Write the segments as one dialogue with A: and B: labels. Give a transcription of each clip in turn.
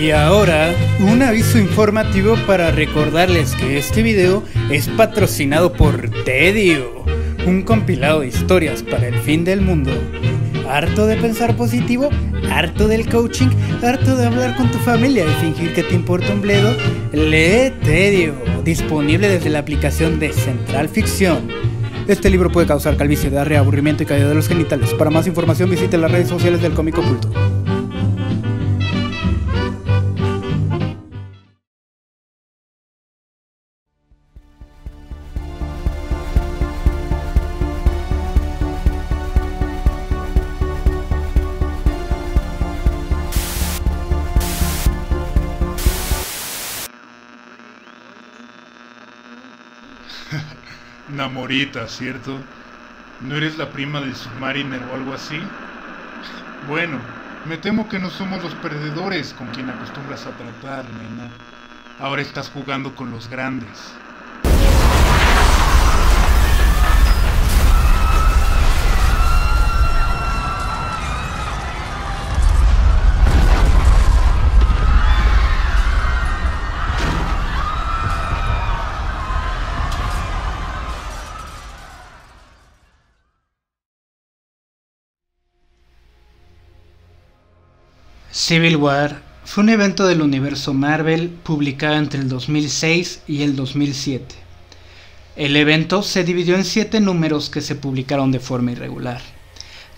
A: Y ahora, un aviso informativo para recordarles que este video es patrocinado por Tedio, un compilado de historias para el fin del mundo. ¿Harto de pensar positivo? ¿Harto del coaching? ¿Harto de hablar con tu familia y fingir que te importa un bledo? Lee Tedio, disponible desde la aplicación de Central Ficción. Este libro puede causar calvicie, diarrea, aburrimiento y caída de los genitales. Para más información visite las redes sociales del cómico oculto.
B: Namorita, ¿cierto? ¿No eres la prima del Submariner o algo así? Bueno, me temo que no somos los perdedores con quien acostumbras a tratar, nena. Ahora estás jugando con los grandes.
A: Civil War fue un evento del universo Marvel publicado entre el 2006 y el 2007. El evento se dividió en siete números que se publicaron de forma irregular.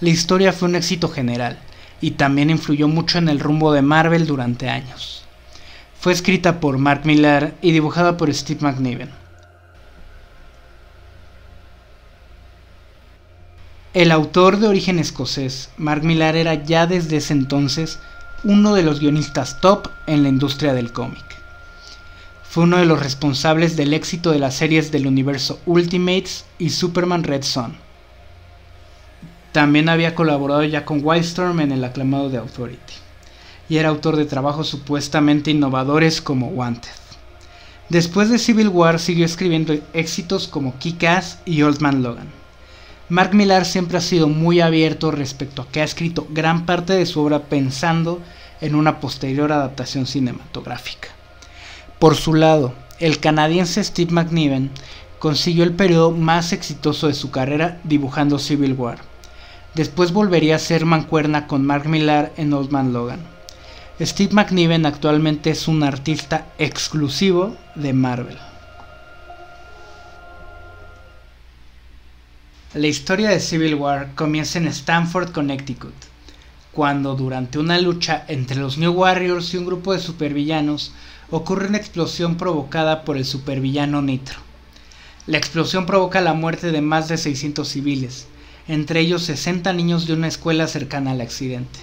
A: La historia fue un éxito general y también influyó mucho en el rumbo de Marvel durante años. Fue escrita por Mark Millar y dibujada por Steve McNiven. El autor de origen escocés, Mark Millar, era ya desde ese entonces uno de los guionistas top en la industria del cómic. Fue uno de los responsables del éxito de las series del universo Ultimates y Superman Red Son. También había colaborado ya con Wildstorm en el aclamado The Authority, y era autor de trabajos supuestamente innovadores como Wanted. Después de Civil War siguió escribiendo éxitos como Kick-Ass y Old Man Logan. Mark Millar siempre ha sido muy abierto respecto a que ha escrito gran parte de su obra pensando en una posterior adaptación cinematográfica. Por su lado, el canadiense Steve McNiven consiguió el periodo más exitoso de su carrera dibujando Civil War. Después volvería a ser mancuerna con Mark Millar en Old Man Logan. Steve McNiven actualmente es un artista exclusivo de Marvel. La historia de Civil War comienza en Stanford, Connecticut, cuando durante una lucha entre los New Warriors y un grupo de supervillanos ocurre una explosión provocada por el supervillano Nitro. La explosión provoca la muerte de más de 600 civiles, entre ellos 60 niños de una escuela cercana al accidente.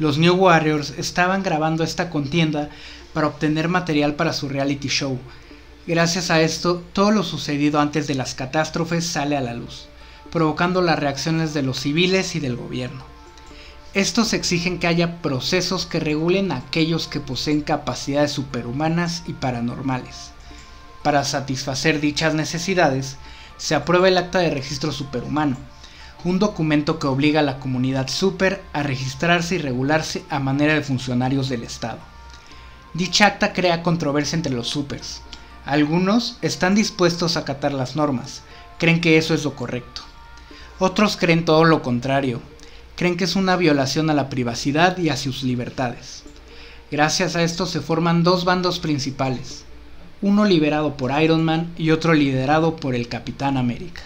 A: Los New Warriors estaban grabando esta contienda para obtener material para su reality show, Gracias a esto, todo lo sucedido antes de las catástrofes sale a la luz, provocando las reacciones de los civiles y del gobierno. Estos exigen que haya procesos que regulen a aquellos que poseen capacidades superhumanas y paranormales. Para satisfacer dichas necesidades, se aprueba el Acta de Registro Superhumano, un documento que obliga a la comunidad super a registrarse y regularse a manera de funcionarios del Estado. Dicha acta crea controversia entre los supers, algunos están dispuestos a acatar las normas, creen que eso es lo correcto. Otros creen todo lo contrario, creen que es una violación a la privacidad y a sus libertades. Gracias a esto se forman dos bandos principales, uno liberado por Iron Man y otro liderado por el Capitán América.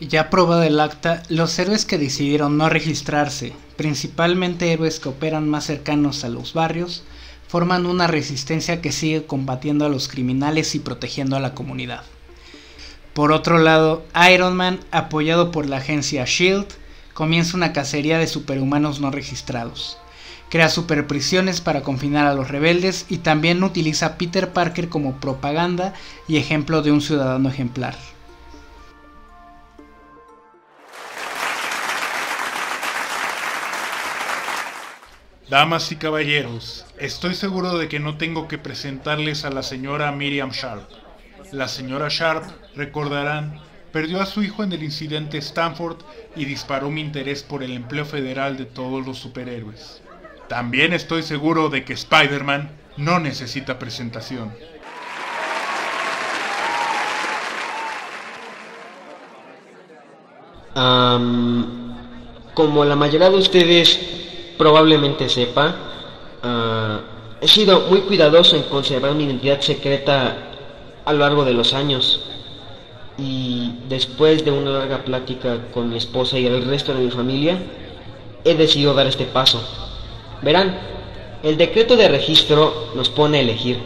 A: Ya aprobado el acta, los héroes que decidieron no registrarse, principalmente héroes que operan más cercanos a los barrios, forman una resistencia que sigue combatiendo a los criminales y protegiendo a la comunidad. Por otro lado, Iron Man, apoyado por la agencia SHIELD, comienza una cacería de superhumanos no registrados. Crea superprisiones para confinar a los rebeldes y también utiliza a Peter Parker como propaganda y ejemplo de un ciudadano ejemplar.
B: Damas y caballeros, estoy seguro de que no tengo que presentarles a la señora Miriam Sharp. La señora Sharp, recordarán, perdió a su hijo en el incidente Stanford y disparó mi interés por el empleo federal de todos los superhéroes. También estoy seguro de que Spider-Man no necesita presentación.
C: como la mayoría de ustedes probablemente sepa, ah, he sido muy cuidadoso en conservar mi identidad secreta a lo largo de los años. Y después de una larga plática con mi esposa y el resto de mi familia, he decidido dar este paso. Verán, el decreto de registro nos pone a elegir.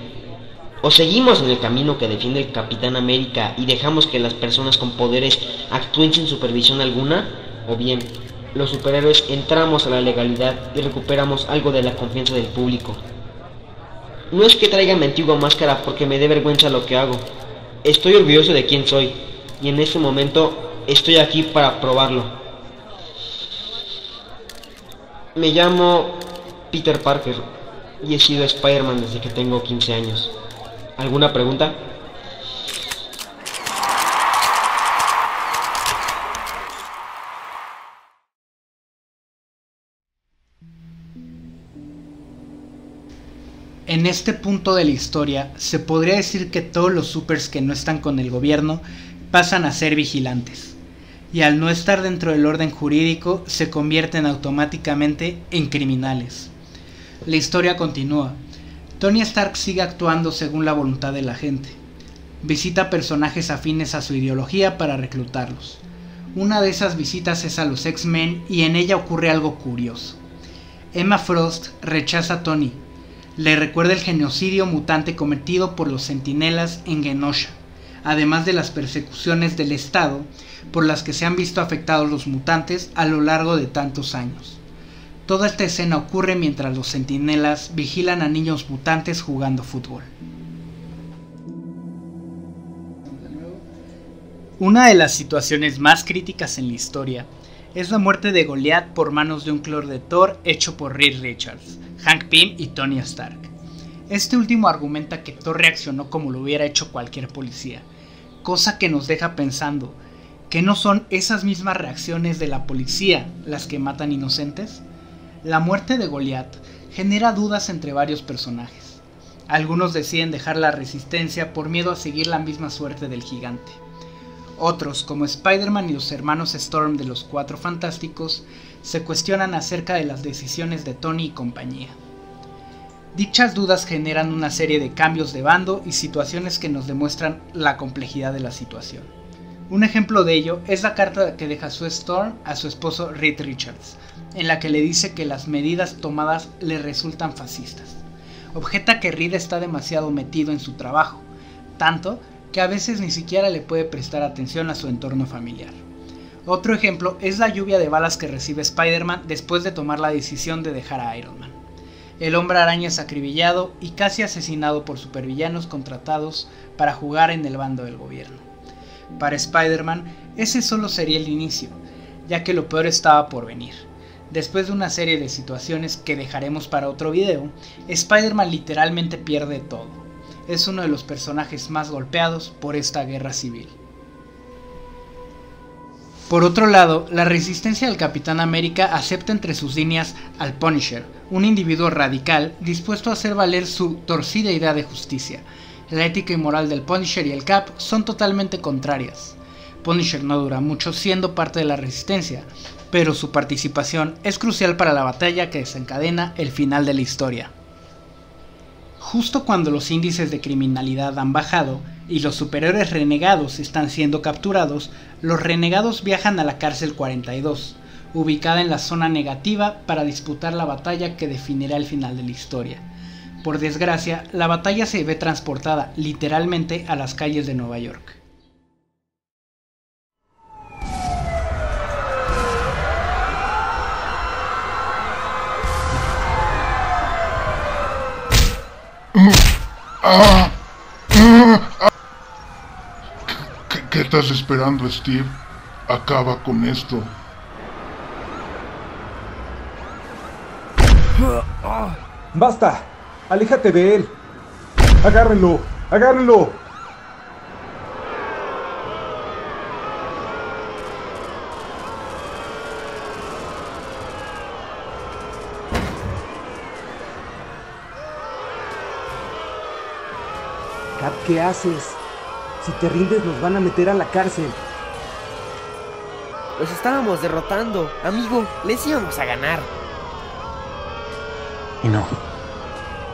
C: O seguimos en el camino que defiende el Capitán América y dejamos que las personas con poderes actúen sin supervisión alguna, o bien los superhéroes entramos a la legalidad y recuperamos algo de la confianza del público. No es que traiga mi antigua máscara porque me dé vergüenza lo que hago. Estoy orgulloso de quién soy y en este momento estoy aquí para probarlo. Me llamo Peter Parker y he sido Spider-Man desde que tengo 15 años. ¿Alguna pregunta?
A: En este punto de la historia, se podría decir que todos los supers que no están con el gobierno pasan a ser vigilantes, y al no estar dentro del orden jurídico se convierten automáticamente en criminales. La historia continúa. Tony Stark sigue actuando según la voluntad de la gente. Visita personajes afines a su ideología para reclutarlos. Una de esas visitas es a los X-Men y en ella ocurre algo curioso. Emma Frost rechaza a Tony le recuerda el genocidio mutante cometido por los centinelas en Genosha, además de las persecuciones del Estado por las que se han visto afectados los mutantes a lo largo de tantos años. Toda esta escena ocurre mientras los centinelas vigilan a niños mutantes jugando fútbol. Una de las situaciones más críticas en la historia es la muerte de Goliath por manos de un clor de Thor hecho por Reed Richards, Hank Pym y Tony Stark. Este último argumenta que Thor reaccionó como lo hubiera hecho cualquier policía, cosa que nos deja pensando que no son esas mismas reacciones de la policía las que matan inocentes. La muerte de Goliath genera dudas entre varios personajes. Algunos deciden dejar la resistencia por miedo a seguir la misma suerte del gigante. Otros, como Spider-Man y los hermanos Storm de los Cuatro Fantásticos, se cuestionan acerca de las decisiones de Tony y compañía. Dichas dudas generan una serie de cambios de bando y situaciones que nos demuestran la complejidad de la situación. Un ejemplo de ello es la carta que deja Sue Storm a su esposo Reed Richards, en la que le dice que las medidas tomadas le resultan fascistas. Objeta que Reed está demasiado metido en su trabajo, tanto que a veces ni siquiera le puede prestar atención a su entorno familiar. Otro ejemplo es la lluvia de balas que recibe Spider-Man después de tomar la decisión de dejar a Iron Man. El hombre araña es acribillado y casi asesinado por supervillanos contratados para jugar en el bando del gobierno. Para Spider-Man, ese solo sería el inicio, ya que lo peor estaba por venir. Después de una serie de situaciones que dejaremos para otro video, Spider-Man literalmente pierde todo. Es uno de los personajes más golpeados por esta guerra civil. Por otro lado, la resistencia del Capitán América acepta entre sus líneas al Punisher, un individuo radical dispuesto a hacer valer su torcida idea de justicia. La ética y moral del Punisher y el Cap son totalmente contrarias. Punisher no dura mucho siendo parte de la resistencia, pero su participación es crucial para la batalla que desencadena el final de la historia. Justo cuando los índices de criminalidad han bajado, y los superhéroes renegados están siendo capturados, los renegados viajan a la cárcel 42, ubicada en la zona negativa para disputar la batalla que definirá el final de la historia. Por desgracia, la batalla se ve transportada literalmente a las calles de Nueva York.
B: ¿Qué estás esperando, Steve? Acaba con esto.
D: ¡Basta! ¡Aléjate de él! ¡Agárrenlo! ¡Agárrenlo!
E: Cap, ¿qué haces? Si te rindes nos van a meter a la cárcel.
C: Los estábamos derrotando. Amigo, les íbamos a ganar.
D: Y no.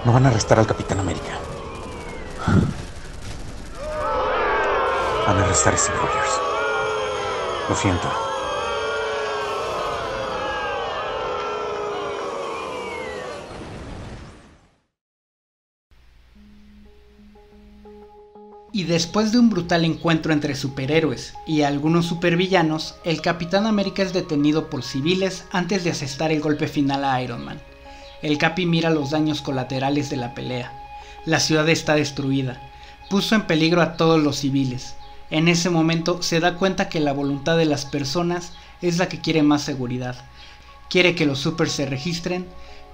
D: No van a arrestar al Capitán América. Van a arrestar a Steve Rogers. Lo siento.
A: Después de un brutal encuentro entre superhéroes y algunos supervillanos, el Capitán América es detenido por civiles antes de asestar el golpe final a Iron Man. El Capi mira los daños colaterales de la pelea. La ciudad está destruida. Puso en peligro a todos los civiles. En ese momento se da cuenta que la voluntad de las personas es la que quiere más seguridad. Quiere que los supers se registren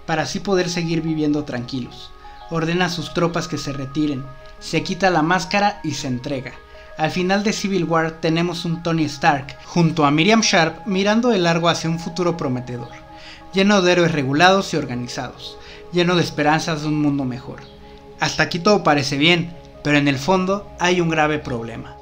A: para así poder seguir viviendo tranquilos. Ordena a sus tropas que se retiren se quita la máscara y se entrega. Al final de Civil War tenemos un Tony Stark junto a Miriam Sharp mirando de largo hacia un futuro prometedor, lleno de héroes regulados y organizados, lleno de esperanzas de un mundo mejor. Hasta aquí todo parece bien, pero en el fondo hay un grave problema.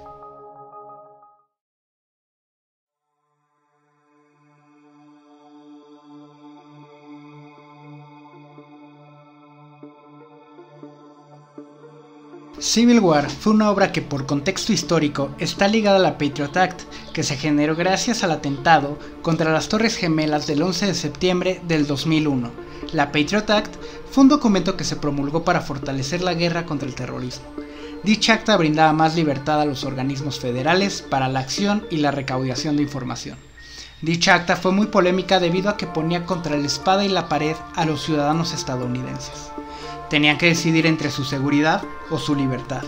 A: Civil War fue una obra que por contexto histórico está ligada a la Patriot Act, que se generó gracias al atentado contra las Torres Gemelas del 11 de septiembre del 2001. La Patriot Act fue un documento que se promulgó para fortalecer la guerra contra el terrorismo. Dicha acta brindaba más libertad a los organismos federales para la acción y la recaudación de información. Dicha acta fue muy polémica debido a que ponía contra la espada y la pared a los ciudadanos estadounidenses. Tenían que decidir entre su seguridad o su libertad.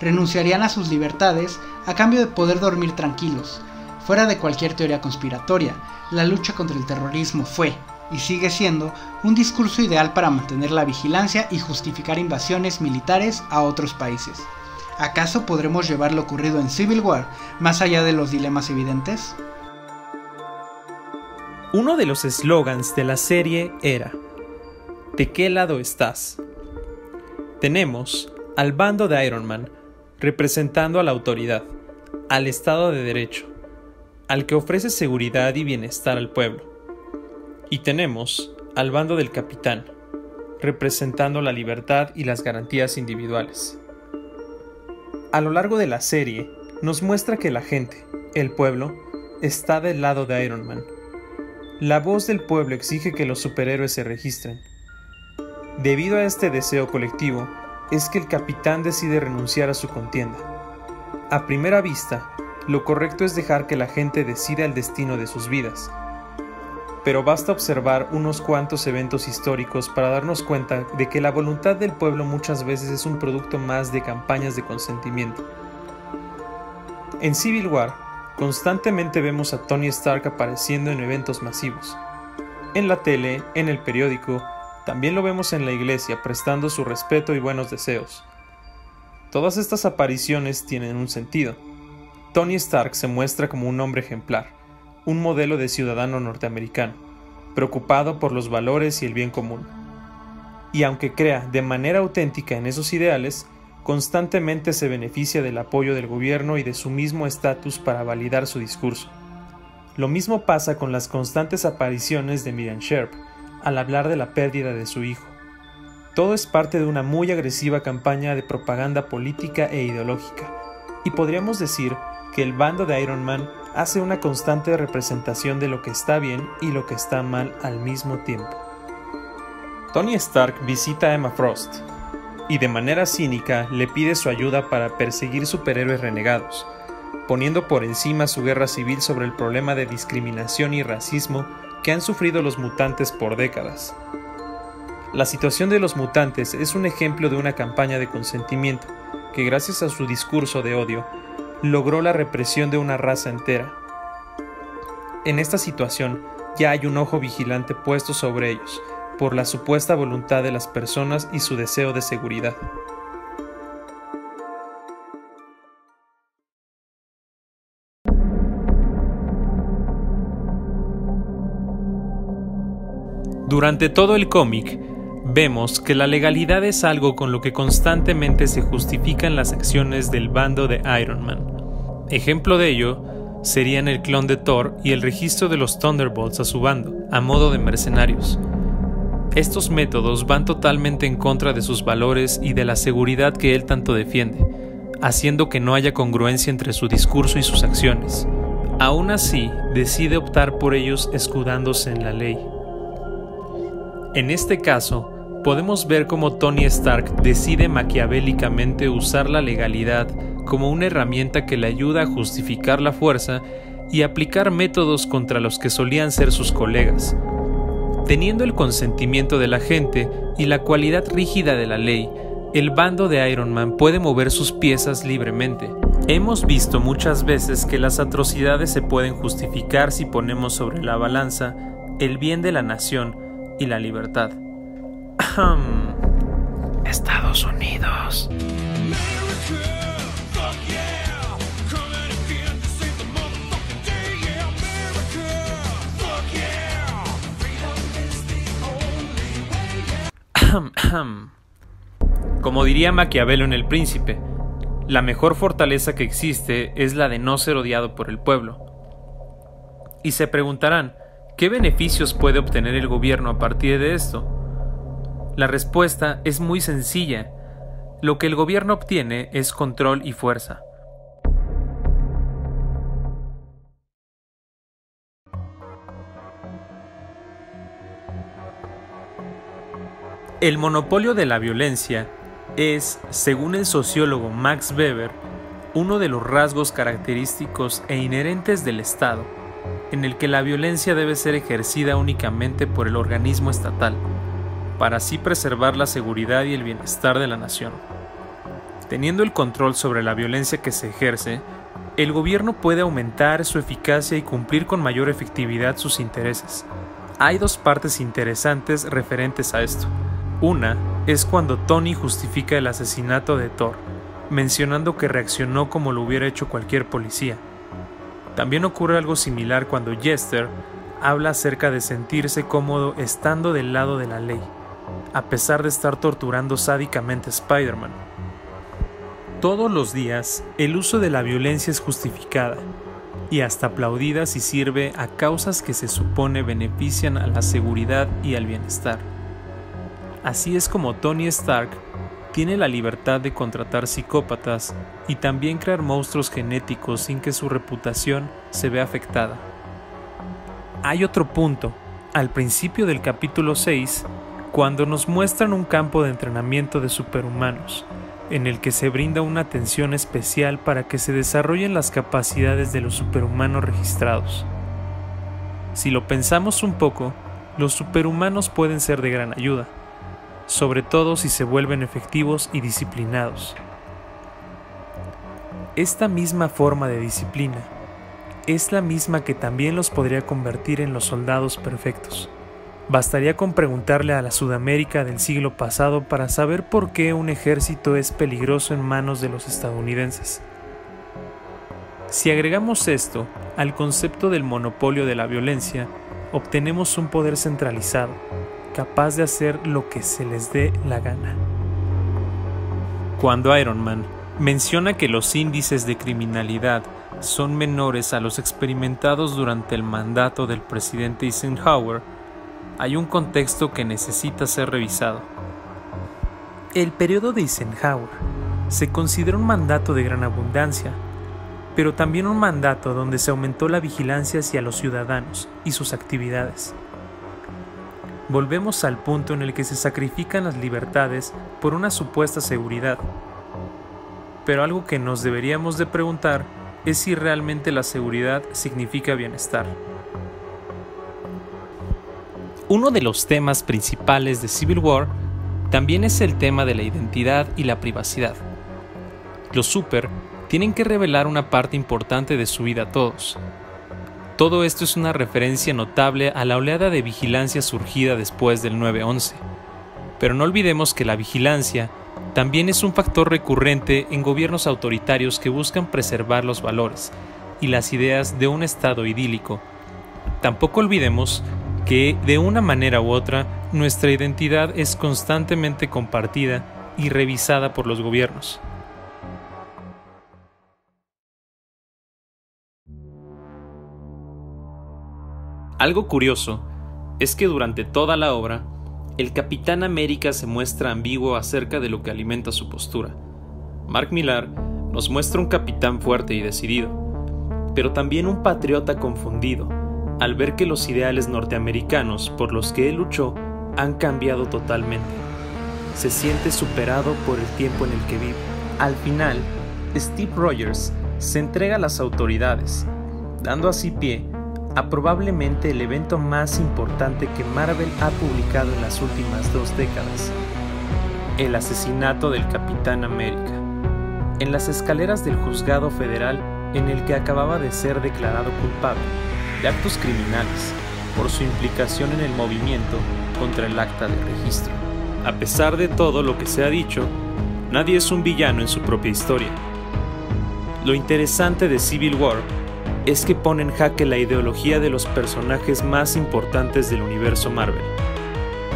A: Renunciarían a sus libertades a cambio de poder dormir tranquilos. Fuera de cualquier teoría conspiratoria, la lucha contra el terrorismo fue, y sigue siendo, un discurso ideal para mantener la vigilancia y justificar invasiones militares a otros países. ¿Acaso podremos llevar lo ocurrido en Civil War más allá de los dilemas evidentes?
F: Uno de los eslogans de la serie era, ¿De qué lado estás? Tenemos al bando de Iron Man, representando a la autoridad, al Estado de Derecho, al que ofrece seguridad y bienestar al pueblo. Y tenemos al bando del Capitán, representando la libertad y las garantías individuales. A lo largo de la serie, nos muestra que la gente, el pueblo, está del lado de Iron Man. La voz del pueblo exige que los superhéroes se registren, Debido a este deseo colectivo, es que el capitán decide renunciar a su contienda. A primera vista, lo correcto es dejar que la gente decida el destino de sus vidas. Pero basta observar unos cuantos eventos históricos para darnos cuenta de que la voluntad del pueblo muchas veces es un producto más de campañas de consentimiento. En Civil War, constantemente vemos a Tony Stark apareciendo en eventos masivos. En la tele, en el periódico, también lo vemos en la iglesia prestando su respeto y buenos deseos. Todas estas apariciones tienen un sentido. Tony Stark se muestra como un hombre ejemplar, un modelo de ciudadano norteamericano, preocupado por los valores y el bien común. Y aunque crea de manera auténtica en esos ideales, constantemente se beneficia del apoyo del gobierno y de su mismo estatus para validar su discurso. Lo mismo pasa con las constantes apariciones de Miriam Sharp, al hablar de la pérdida de su hijo. Todo es parte de una muy agresiva campaña de propaganda política e ideológica, y podríamos decir que el bando de Iron Man hace una constante representación de lo que está bien y lo que está mal al mismo tiempo. Tony Stark visita a Emma Frost, y de manera cínica le pide su ayuda para perseguir superhéroes renegados, poniendo por encima su guerra civil sobre el problema de discriminación y racismo que han sufrido los mutantes por décadas. La situación de los mutantes es un ejemplo de una campaña de consentimiento que gracias a su discurso de odio logró la represión de una raza entera. En esta situación ya hay un ojo vigilante puesto sobre ellos por la supuesta voluntad de las personas y su deseo de seguridad. Durante todo el cómic, vemos que la legalidad es algo con lo que constantemente se justifican las acciones del bando de Iron Man. Ejemplo de ello serían el clon de Thor y el registro de los Thunderbolts a su bando, a modo de mercenarios. Estos métodos van totalmente en contra de sus valores y de la seguridad que él tanto defiende, haciendo que no haya congruencia entre su discurso y sus acciones. Aún así, decide optar por ellos escudándose en la ley. En este caso, podemos ver cómo Tony Stark decide maquiavélicamente usar la legalidad como una herramienta que le ayuda a justificar la fuerza y aplicar métodos contra los que solían ser sus colegas. Teniendo el consentimiento de la gente y la cualidad rígida de la ley, el bando de Iron Man puede mover sus piezas libremente. Hemos visto muchas veces que las atrocidades se pueden justificar si ponemos sobre la balanza el bien de la nación y la libertad. Estados Unidos. Como diría Maquiavelo en El Príncipe, la mejor fortaleza que existe es la de no ser odiado por el pueblo. Y se preguntarán, ¿qué beneficios puede obtener el gobierno a partir de esto? La respuesta es muy sencilla. Lo que el gobierno obtiene es control y fuerza. El monopolio de la violencia es, según el sociólogo Max Weber, uno de los rasgos característicos e inherentes del Estado, en el que la violencia debe ser ejercida únicamente por el organismo estatal, para así preservar la seguridad y el bienestar de la nación. Teniendo el control sobre la violencia que se ejerce, el gobierno puede aumentar su eficacia y cumplir con mayor efectividad sus intereses. Hay dos partes interesantes referentes a esto. Una es cuando Tony justifica el asesinato de Thor, mencionando que reaccionó como lo hubiera hecho cualquier policía. También ocurre algo similar cuando Jester habla acerca de sentirse cómodo estando del lado de la ley, a pesar de estar torturando sádicamente a Spider-Man. Todos los días, el uso de la violencia es justificada y hasta aplaudida si sirve a causas que se supone benefician a la seguridad y al bienestar. Así es como Tony Stark tiene la libertad de contratar psicópatas y también crear monstruos genéticos sin que su reputación se vea afectada. Hay otro punto, al principio del capítulo 6, cuando nos muestran un campo de entrenamiento de superhumanos, en el que se brinda una atención especial para que se desarrollen las capacidades de los superhumanos registrados. Si lo pensamos un poco, los superhumanos pueden ser de gran ayuda sobre todo si se vuelven efectivos y disciplinados. Esta misma forma de disciplina es la misma que también los podría convertir en los soldados perfectos. Bastaría con preguntarle a la Sudamérica del siglo pasado para saber por qué un ejército es peligroso en manos de los estadounidenses. Si agregamos esto al concepto del monopolio de la violencia, obtenemos un poder centralizado, capaz de hacer lo que se les dé la gana. Cuando Iron Man menciona que los índices de criminalidad son menores a los experimentados durante el mandato del presidente Eisenhower, hay un contexto que necesita ser revisado. El periodo de Eisenhower se considera un mandato de gran abundancia, pero también un mandato donde se aumentó la vigilancia hacia los ciudadanos y sus actividades volvemos al punto en el que se sacrifican las libertades por una supuesta seguridad. Pero algo que nos deberíamos de preguntar es si realmente la seguridad significa bienestar. Uno de los temas principales de Civil War también es el tema de la identidad y la privacidad. Los super tienen que revelar una parte importante de su vida a todos, todo esto es una referencia notable a la oleada de vigilancia surgida después del 9-11. Pero no olvidemos que la vigilancia también es un factor recurrente en gobiernos autoritarios que buscan preservar los valores y las ideas de un Estado idílico. Tampoco olvidemos que de una manera u otra nuestra identidad es constantemente compartida y revisada por los gobiernos. Algo curioso es que durante toda la obra, el Capitán América se muestra ambiguo acerca de lo que alimenta su postura. Mark Millar nos muestra un capitán fuerte y decidido, pero también un patriota confundido, al ver que los ideales norteamericanos por los que él luchó han cambiado totalmente. Se siente superado por el tiempo en el que vive. Al final, Steve Rogers se entrega a las autoridades, dando así pie a probablemente el evento más importante que Marvel ha publicado en las últimas dos décadas, el asesinato del Capitán América, en las escaleras del juzgado federal en el que acababa de ser declarado culpable de actos criminales por su implicación en el movimiento contra el acta de registro. A pesar de todo lo que se ha dicho, nadie es un villano en su propia historia. Lo interesante de Civil War es que pone en jaque la ideología de los personajes más importantes del universo Marvel,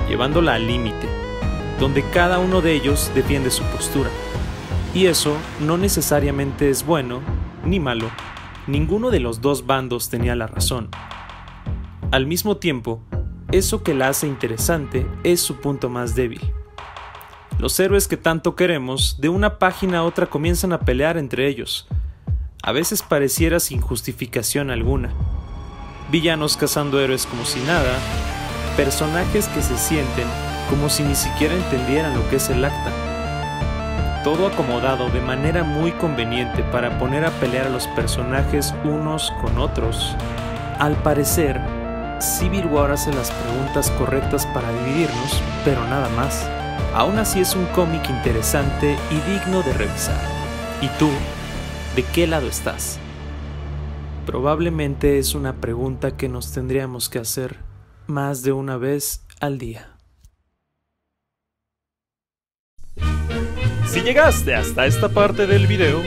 F: llevándola al límite, donde cada uno de ellos defiende su postura. Y eso no necesariamente es bueno ni malo, ninguno de los dos bandos tenía la razón. Al mismo tiempo, eso que la hace interesante es su punto más débil. Los héroes que tanto queremos, de una página a otra comienzan a pelear entre ellos, a veces pareciera sin justificación alguna. Villanos cazando héroes como si nada, personajes que se sienten como si ni siquiera entendieran lo que es el acta. Todo acomodado de manera muy conveniente para poner a pelear a los personajes unos con otros. Al parecer, Civil War hace las preguntas correctas para dividirnos, pero nada más. Aún así es un cómic interesante y digno de revisar. ¿Y tú? ¿De qué lado estás? Probablemente es una pregunta que nos tendríamos que hacer más de una vez al día.
G: Si llegaste hasta esta parte del video,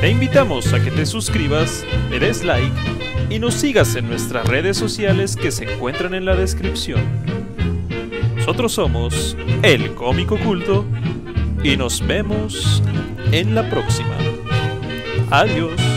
G: te invitamos a que te suscribas, le des like y nos sigas en nuestras redes sociales que se encuentran en la descripción. Nosotros somos El Cómico Oculto y nos vemos en la próxima. Adiós.